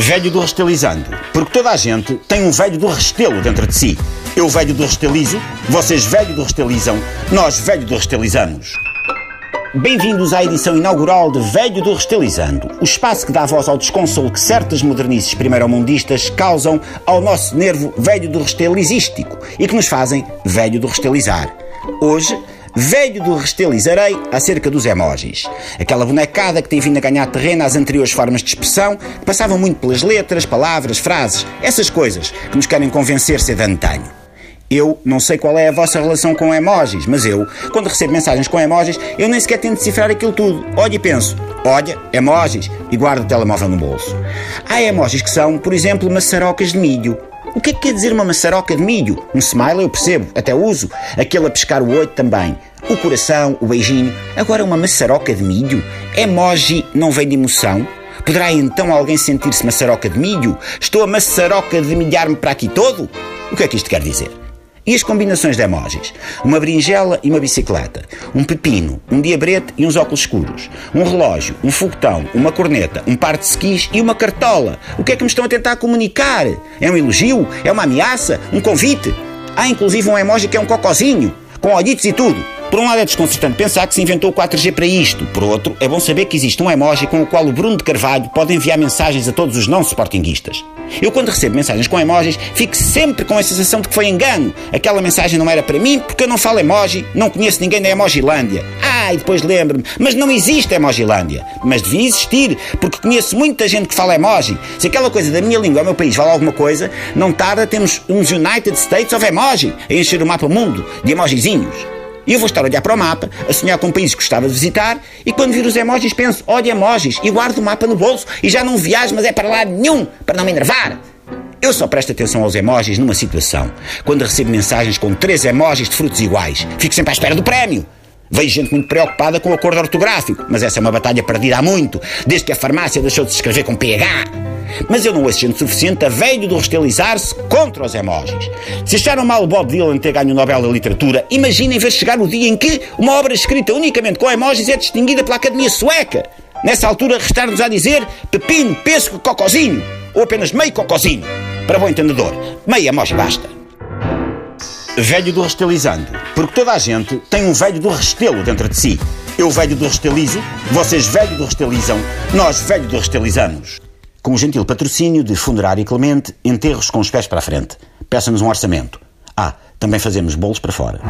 Velho do Restelizando. Porque toda a gente tem um velho do Restelo dentro de si. Eu velho do Restelizo, vocês velho do Restelizam, nós velho do Restelizamos. Bem-vindos à edição inaugural de Velho do Restelizando, o espaço que dá voz ao desconsolo que certas modernices primeiro-mundistas causam ao nosso nervo velho do restelizístico e que nos fazem velho do restelizar. Hoje, Velho do restelizarei acerca dos emojis. Aquela bonecada que tem vindo a ganhar terreno às anteriores formas de expressão, que passavam muito pelas letras, palavras, frases, essas coisas que nos querem convencer ser de antanho. Eu não sei qual é a vossa relação com emojis, mas eu, quando recebo mensagens com emojis, eu nem sequer tento decifrar aquilo tudo. Olho e penso, olha, emojis, e guardo o telemóvel no bolso. Há emojis que são, por exemplo, maçarocas de milho. O que é que quer dizer uma maçaroca de milho? Um smile eu percebo, até uso. Aquele a pescar o olho também. O coração, o beijinho. Agora uma maçaroca de milho? Emoji não vem de emoção? Poderá então alguém sentir-se maçaroca de milho? Estou a maçaroca de milhar-me para aqui todo? O que é que isto quer dizer? E as combinações de emojis? Uma berinjela e uma bicicleta. Um pepino, um diabrete e uns óculos escuros. Um relógio, um foguetão, uma corneta, um par de skis e uma cartola. O que é que me estão a tentar comunicar? É um elogio? É uma ameaça? Um convite? Há inclusive um emoji que é um cocozinho, com olhitos e tudo. Por um lado é desconcertante pensar que se inventou o 4G para isto. Por outro, é bom saber que existe um emoji com o qual o Bruno de Carvalho pode enviar mensagens a todos os não sportinguistas. Eu, quando recebo mensagens com emojis, fico sempre com a sensação de que foi engano. Aquela mensagem não era para mim porque eu não falo emoji, não conheço ninguém da Emojilândia. Ah, e depois lembro-me, mas não existe Emojilândia. Mas devia existir, porque conheço muita gente que fala emoji. Se aquela coisa da minha língua ao meu país vale alguma coisa, não tarda temos uns United States of Emoji a encher o mapa mundo de emojizinhos. E eu vou estar a olhar para o mapa, a sonhar com um país que gostava de visitar, e quando vir os emojis penso, olha emojis, e guardo o mapa no bolso, e já não viajo, mas é para lá nenhum, para não me enervar. Eu só presto atenção aos emojis numa situação. Quando recebo mensagens com três emojis de frutos iguais. Fico sempre à espera do prémio. Vejo gente muito preocupada com o acordo ortográfico, mas essa é uma batalha perdida há muito, desde que a farmácia deixou de se escrever com PH. Mas eu não ouço gente suficiente a velho do restelizar-se contra os emojis. Se acharam mal o Bob Dylan ter ganho o Nobel da Literatura, imaginem ver chegar o dia em que uma obra escrita unicamente com emojis é distinguida pela Academia Sueca. Nessa altura, restar-nos a dizer pepino, pesco, cocozinho. Ou apenas meio cocozinho. Para bom entendedor, meio emoji basta. Velho do restelizando. Porque toda a gente tem um velho do restelo dentro de si. Eu velho do restelizo, vocês velho do restelizam, nós velho do restelizamos com o gentil patrocínio de Funerária Clemente, enterros com os pés para a frente. Peça-nos um orçamento. Ah, também fazemos bolos para fora.